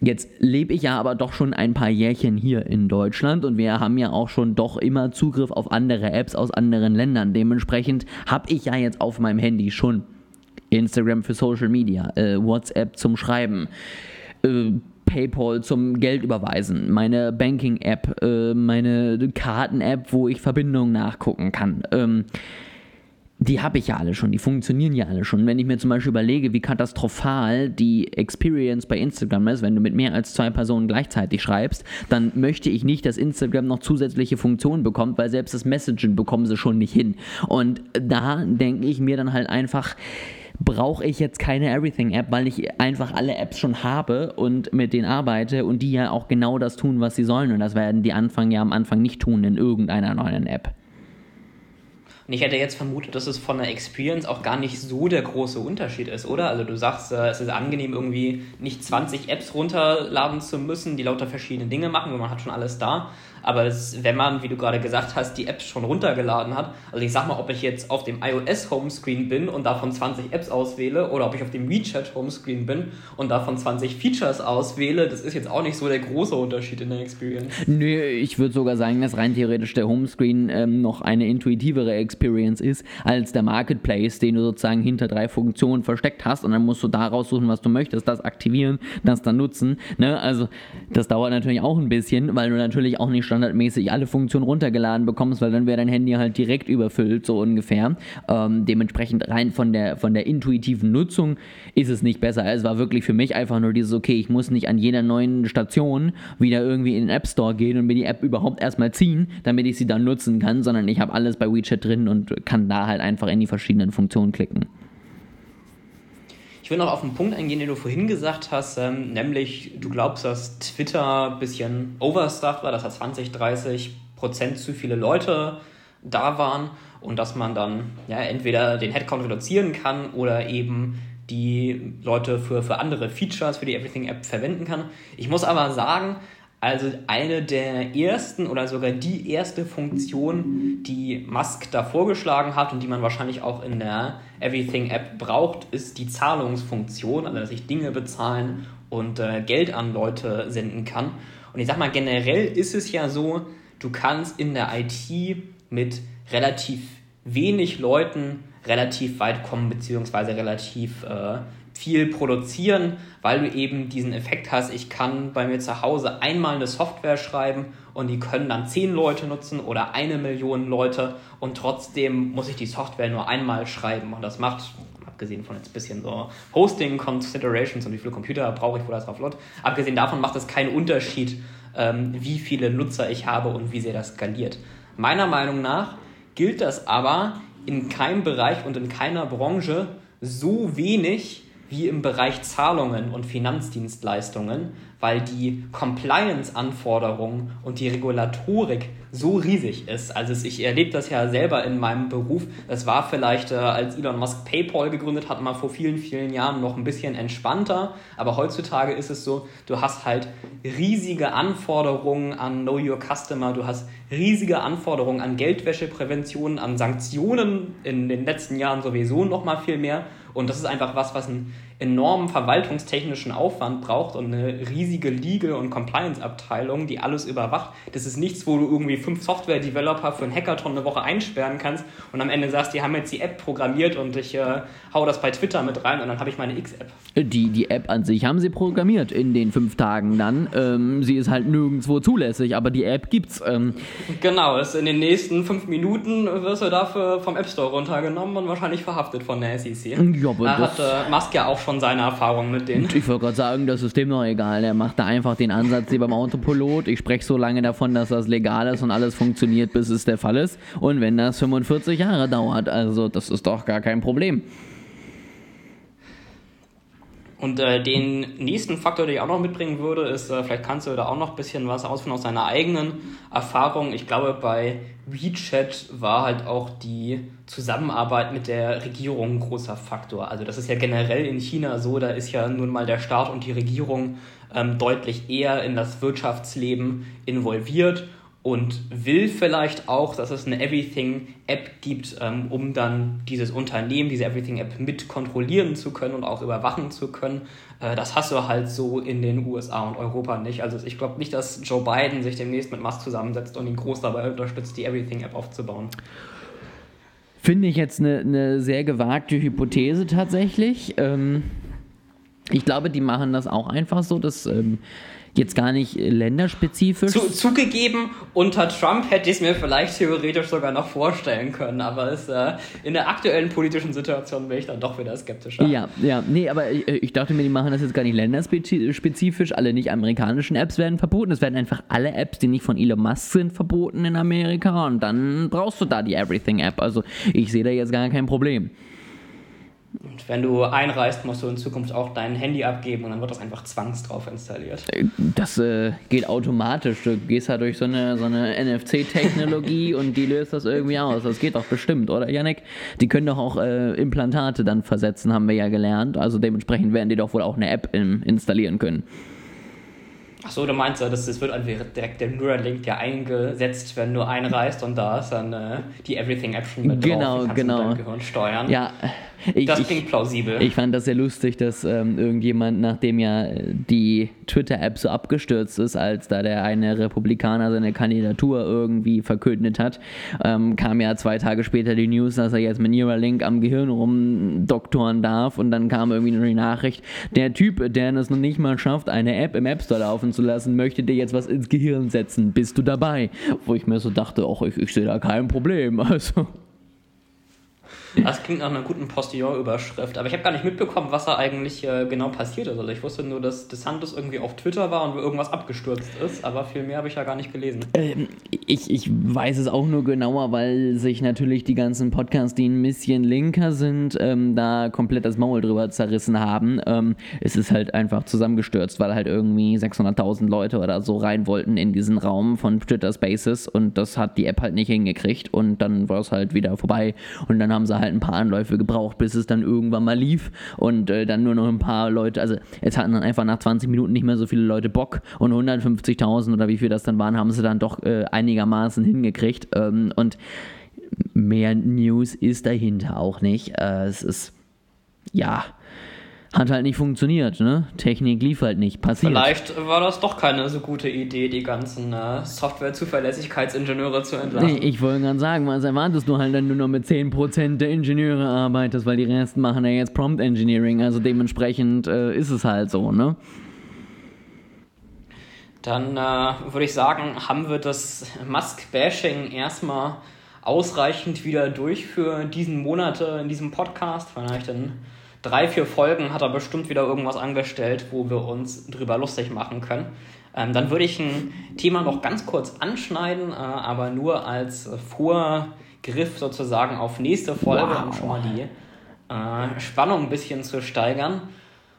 [SPEAKER 2] Jetzt lebe ich ja aber doch schon ein paar Jährchen hier in Deutschland und wir haben ja auch schon doch immer Zugriff auf andere Apps aus anderen Ländern. Dementsprechend habe ich ja jetzt auf meinem Handy schon Instagram für Social Media, äh, WhatsApp zum Schreiben, äh, PayPal zum Geld überweisen, meine Banking-App, äh, meine Karten-App, wo ich Verbindungen nachgucken kann. Ähm, die habe ich ja alle schon, die funktionieren ja alle schon. Wenn ich mir zum Beispiel überlege, wie katastrophal die Experience bei Instagram ist, wenn du mit mehr als zwei Personen gleichzeitig schreibst, dann möchte ich nicht, dass Instagram noch zusätzliche Funktionen bekommt, weil selbst das Messagen bekommen sie schon nicht hin. Und da denke ich mir dann halt einfach, brauche ich jetzt keine Everything-App, weil ich einfach alle Apps schon habe und mit denen arbeite und die ja auch genau das tun, was sie sollen. Und das werden die Anfang ja am Anfang nicht tun in irgendeiner neuen App.
[SPEAKER 3] Und ich hätte jetzt vermutet, dass es von der Experience auch gar nicht so der große Unterschied ist, oder? Also du sagst, äh, es ist angenehm, irgendwie nicht 20 Apps runterladen zu müssen, die lauter verschiedene Dinge machen, weil man hat schon alles da. Aber das, wenn man, wie du gerade gesagt hast, die Apps schon runtergeladen hat, also ich sag mal, ob ich jetzt auf dem iOS Homescreen bin und davon 20 Apps auswähle oder ob ich auf dem WeChat Homescreen bin und davon 20 Features auswähle, das ist jetzt auch nicht so der große Unterschied in der Experience.
[SPEAKER 2] Nö, ich würde sogar sagen, dass rein theoretisch der Homescreen ähm, noch eine intuitivere Experience ist als der Marketplace, den du sozusagen hinter drei Funktionen versteckt hast und dann musst du da raussuchen, was du möchtest, das aktivieren, das dann nutzen. Ne? Also das dauert natürlich auch ein bisschen, weil du natürlich auch nicht standardmäßig alle Funktionen runtergeladen bekommst, weil dann wäre dein Handy halt direkt überfüllt, so ungefähr. Ähm, dementsprechend rein von der, von der intuitiven Nutzung ist es nicht besser. Es war wirklich für mich einfach nur dieses, okay, ich muss nicht an jeder neuen Station wieder irgendwie in den App Store gehen und mir die App überhaupt erstmal ziehen, damit ich sie dann nutzen kann, sondern ich habe alles bei WeChat drin und kann da halt einfach in die verschiedenen Funktionen klicken.
[SPEAKER 3] Ich will noch auf einen Punkt eingehen, den du vorhin gesagt hast, ähm, nämlich du glaubst, dass Twitter ein bisschen overstuffed war, dass da 20, 30 Prozent zu viele Leute da waren und dass man dann ja, entweder den Headcount reduzieren kann oder eben die Leute für, für andere Features, für die Everything App verwenden kann. Ich muss aber sagen, also eine der ersten oder sogar die erste Funktion, die Musk da vorgeschlagen hat und die man wahrscheinlich auch in der Everything App braucht, ist die Zahlungsfunktion, also dass ich Dinge bezahlen und äh, Geld an Leute senden kann. Und ich sag mal, generell ist es ja so, du kannst in der IT mit relativ wenig Leuten relativ weit kommen, beziehungsweise relativ äh, viel produzieren, weil du eben diesen Effekt hast, ich kann bei mir zu Hause einmal eine Software schreiben und die können dann zehn Leute nutzen oder eine Million Leute und trotzdem muss ich die Software nur einmal schreiben und das macht, abgesehen von jetzt ein bisschen so Hosting Considerations und wie viele Computer brauche ich, wo das drauf läuft, abgesehen davon macht es keinen Unterschied, ähm, wie viele Nutzer ich habe und wie sehr das skaliert. Meiner Meinung nach gilt das aber in keinem Bereich und in keiner Branche so wenig, wie im Bereich Zahlungen und Finanzdienstleistungen, weil die Compliance-Anforderungen und die Regulatorik so riesig ist. Also ich erlebe das ja selber in meinem Beruf. Das war vielleicht, äh, als Elon Musk PayPal gegründet hat, mal vor vielen, vielen Jahren noch ein bisschen entspannter. Aber heutzutage ist es so, du hast halt riesige Anforderungen an Know Your Customer, du hast riesige Anforderungen an Geldwäscheprävention, an Sanktionen in den letzten Jahren sowieso noch mal viel mehr. Und das ist einfach was, was ein enormen verwaltungstechnischen Aufwand braucht und eine riesige Legal- und Compliance-Abteilung, die alles überwacht. Das ist nichts, wo du irgendwie fünf Software-Developer für einen Hackathon eine Woche einsperren kannst und am Ende sagst, die haben jetzt die App programmiert und ich äh, hau das bei Twitter mit rein und dann habe ich meine X-App.
[SPEAKER 2] Die, die App an sich haben sie programmiert in den fünf Tagen dann. Ähm, sie ist halt nirgendwo zulässig, aber die App gibt's. Ähm.
[SPEAKER 3] Genau, ist in den nächsten fünf Minuten wirst du dafür vom App Store runtergenommen und wahrscheinlich verhaftet von der SEC.
[SPEAKER 2] Ja, aber
[SPEAKER 3] da
[SPEAKER 2] das-
[SPEAKER 3] hat äh, Musk ja auch schon seine Erfahrungen mit denen.
[SPEAKER 2] Ich wollte gerade sagen, das ist dem noch egal. Er macht da einfach den Ansatz wie beim Autopilot. Ich spreche so lange davon, dass das legal ist und alles funktioniert, bis es der Fall ist. Und wenn das 45 Jahre dauert, also das ist doch gar kein Problem.
[SPEAKER 3] Und äh, den nächsten Faktor, den ich auch noch mitbringen würde, ist, äh, vielleicht kannst du da auch noch ein bisschen was ausführen aus deiner eigenen Erfahrung. Ich glaube, bei WeChat war halt auch die Zusammenarbeit mit der Regierung ein großer Faktor. Also das ist ja generell in China so, da ist ja nun mal der Staat und die Regierung ähm, deutlich eher in das Wirtschaftsleben involviert und will vielleicht auch, dass es eine Everything-App gibt, ähm, um dann dieses Unternehmen, diese Everything-App mit kontrollieren zu können und auch überwachen zu können. Äh, das hast du halt so in den USA und Europa nicht. Also ich glaube nicht, dass Joe Biden sich demnächst mit Musk zusammensetzt und ihn groß dabei unterstützt, die Everything-App aufzubauen.
[SPEAKER 2] Finde ich jetzt eine, eine sehr gewagte Hypothese tatsächlich. Ähm, ich glaube, die machen das auch einfach so, dass ähm, jetzt gar nicht länderspezifisch.
[SPEAKER 3] Zu, zugegeben, unter Trump hätte ich es mir vielleicht theoretisch sogar noch vorstellen können, aber es, äh, in der aktuellen politischen Situation bin ich dann doch wieder skeptischer.
[SPEAKER 2] Ja, ja, nee, aber ich, ich dachte mir, die machen das jetzt gar nicht länderspezifisch. Alle nicht amerikanischen Apps werden verboten. Es werden einfach alle Apps, die nicht von Elon Musk sind, verboten in Amerika und dann brauchst du da die Everything-App. Also ich sehe da jetzt gar kein Problem.
[SPEAKER 3] Wenn du einreist, musst du in Zukunft auch dein Handy abgeben und dann wird das einfach zwangs drauf installiert.
[SPEAKER 2] Das äh, geht automatisch. Du gehst halt durch so eine, so eine NFC-Technologie und die löst das irgendwie aus. Das geht doch bestimmt, oder Yannick? Die können doch auch äh, Implantate dann versetzen, haben wir ja gelernt. Also dementsprechend werden die doch wohl auch eine App im, installieren können.
[SPEAKER 3] Achso, du meinst ja, das, das wird direkt der Neuralink ja eingesetzt, wenn du einreist und da ist dann äh, die Everything-App schon mit
[SPEAKER 2] Genau,
[SPEAKER 3] drauf.
[SPEAKER 2] Genau.
[SPEAKER 3] deinem Gehirn steuern.
[SPEAKER 2] Ja, ich,
[SPEAKER 3] das
[SPEAKER 2] ich,
[SPEAKER 3] klingt plausibel.
[SPEAKER 2] Ich fand das sehr lustig, dass ähm, irgendjemand, nachdem ja die Twitter-App so abgestürzt ist, als da der eine Republikaner seine Kandidatur irgendwie verkündet hat, ähm, kam ja zwei Tage später die News, dass er jetzt mit Neuralink am Gehirn rumdoktoren darf und dann kam irgendwie nur die Nachricht, der Typ, der es noch nicht mal schafft, eine App im App Store laufen zu lassen, möchte dir jetzt was ins Gehirn setzen. Bist du dabei? Wo ich mir so dachte, ach, ich, ich sehe da kein Problem. Also.
[SPEAKER 3] Das klingt nach einer guten Postillon-Überschrift. Aber ich habe gar nicht mitbekommen, was da eigentlich äh, genau passiert ist. Also ich wusste nur, dass DeSantis irgendwie auf Twitter war und irgendwas abgestürzt ist. Aber viel mehr habe ich ja gar nicht gelesen.
[SPEAKER 2] Ähm, ich, ich weiß es auch nur genauer, weil sich natürlich die ganzen Podcasts, die ein bisschen linker sind, ähm, da komplett das Maul drüber zerrissen haben. Ähm, es ist halt einfach zusammengestürzt, weil halt irgendwie 600.000 Leute oder so rein wollten in diesen Raum von Twitter Spaces und das hat die App halt nicht hingekriegt und dann war es halt wieder vorbei und dann haben sie halt ein paar Anläufe gebraucht, bis es dann irgendwann mal lief und äh, dann nur noch ein paar Leute, also es hatten dann einfach nach 20 Minuten nicht mehr so viele Leute Bock und 150.000 oder wie viel das dann waren, haben sie dann doch äh, einigermaßen hingekriegt ähm, und mehr News ist dahinter auch nicht. Äh, es ist, ja, hat halt nicht funktioniert, ne? Technik lief halt nicht, passiert.
[SPEAKER 3] Vielleicht war das doch keine so gute Idee, die ganzen äh, Software-Zuverlässigkeitsingenieure zu entlassen.
[SPEAKER 2] Nee, ich wollte gerade sagen, was erwartest du halt, wenn du nur mit 10% der Ingenieure arbeitest, weil die Resten machen ja jetzt Prompt Engineering, also dementsprechend äh, ist es halt so, ne?
[SPEAKER 3] Dann äh, würde ich sagen, haben wir das Musk-Bashing erstmal ausreichend wieder durch für diesen Monate in diesem Podcast. Vielleicht in drei, vier Folgen hat er bestimmt wieder irgendwas angestellt, wo wir uns drüber lustig machen können. Ähm, dann würde ich ein Thema noch ganz kurz anschneiden, äh, aber nur als Vorgriff sozusagen auf nächste Folge,
[SPEAKER 2] Wow.
[SPEAKER 3] um schon mal die äh, Spannung ein bisschen zu steigern.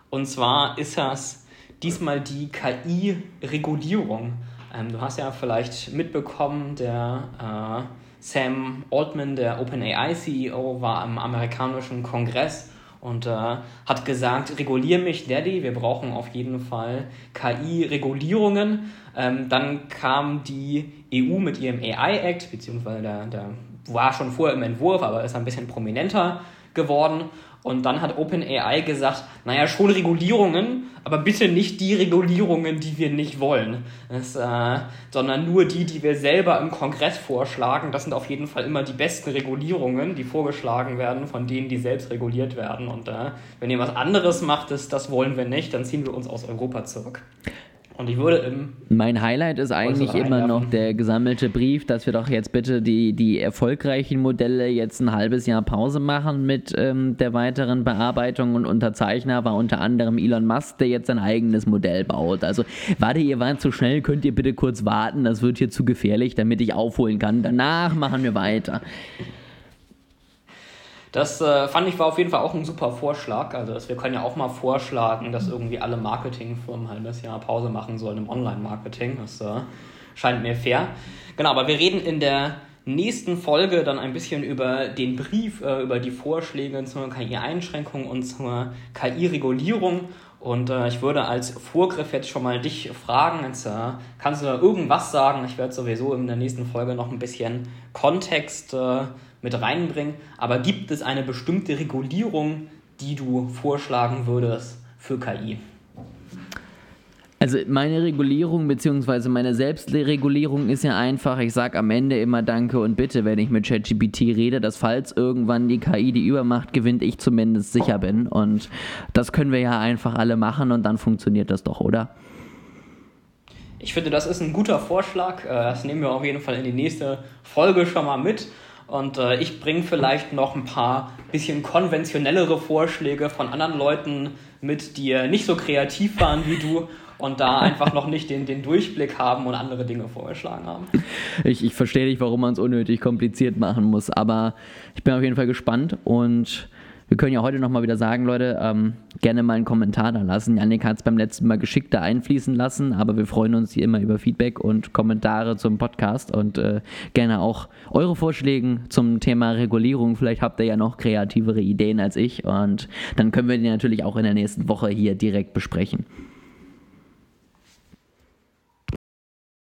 [SPEAKER 3] Und zwar ist das diesmal die KI-Regulierung. Ähm, du hast ja vielleicht mitbekommen, der äh, Sam Altman, der OpenAI-CEO, war im amerikanischen Kongress und äh, hat gesagt, regulier mich, Daddy, wir brauchen auf jeden Fall KI-Regulierungen. Ähm, dann kam die EU mit ihrem AI-Act, beziehungsweise der, der war schon vorher im Entwurf, aber ist ein bisschen prominenter geworden. Und dann hat OpenAI gesagt, naja, schon Regulierungen, aber bitte nicht die Regulierungen, die wir nicht wollen, das, äh, sondern nur die, die wir selber im Kongress vorschlagen. Das sind auf jeden Fall immer die besten Regulierungen, die vorgeschlagen werden von denen, die selbst reguliert werden. Und äh, wenn ihr was anderes macht, das, das wollen wir nicht, dann ziehen wir uns aus Europa zurück. Und ich würde im.
[SPEAKER 2] Mein Highlight ist eigentlich immer noch der gesammelte Brief, dass wir doch jetzt bitte die, die erfolgreichen Modelle jetzt ein halbes Jahr Pause machen mit ähm, der weiteren Bearbeitung. Und Unterzeichner war unter anderem Elon Musk, der jetzt sein eigenes Modell baut. Also, warte, ihr wart zu schnell, könnt ihr bitte kurz warten, das wird hier zu gefährlich, damit ich aufholen kann. Danach machen wir weiter.
[SPEAKER 3] Das äh, fand ich war auf jeden Fall auch ein super Vorschlag. Also dass wir können ja auch mal vorschlagen, dass irgendwie alle Marketingfirmen ein halbes Jahr Pause machen sollen im Online-Marketing. Das äh, scheint mir fair. Genau, aber wir reden in der nächsten Folge dann ein bisschen über den Brief, äh, über die Vorschläge zur KI-Einschränkung und zur KI-Regulierung. Und äh, ich würde als Vorgriff jetzt schon mal dich fragen, jetzt äh, kannst du da irgendwas sagen? Ich werde sowieso in der nächsten Folge noch ein bisschen Kontext äh, mit reinbringen. Aber gibt es eine bestimmte Regulierung, die du vorschlagen würdest für KI?
[SPEAKER 2] Also meine Regulierung bzw. meine Selbstregulierung ist ja einfach, ich sage am Ende immer Danke und Bitte, wenn ich mit ChatGPT rede, dass falls irgendwann die KI die Übermacht gewinnt, ich zumindest sicher bin. Und das können wir ja einfach alle machen und dann funktioniert das doch, oder?
[SPEAKER 3] Ich finde, das ist ein guter Vorschlag. Äh, das nehmen wir auf jeden Fall in die nächste Folge schon mal mit. Und äh, ich bringe vielleicht noch ein paar bisschen konventionellere Vorschläge von anderen Leuten mit, die nicht so kreativ waren wie du und da einfach noch nicht den, den Durchblick haben und andere Dinge vorgeschlagen haben.
[SPEAKER 2] Ich, ich verstehe nicht, warum man es unnötig kompliziert machen muss, aber ich bin auf jeden Fall gespannt und wir können ja heute nochmal wieder sagen, Leute, ähm, gerne mal einen Kommentar da lassen. Janik hat es beim letzten Mal geschickter einfließen lassen, aber wir freuen uns hier immer über Feedback und Kommentare zum Podcast und äh, gerne auch eure Vorschläge zum Thema Regulierung. Vielleicht habt ihr ja noch kreativere Ideen als ich und dann können wir die natürlich auch in der nächsten Woche hier direkt besprechen.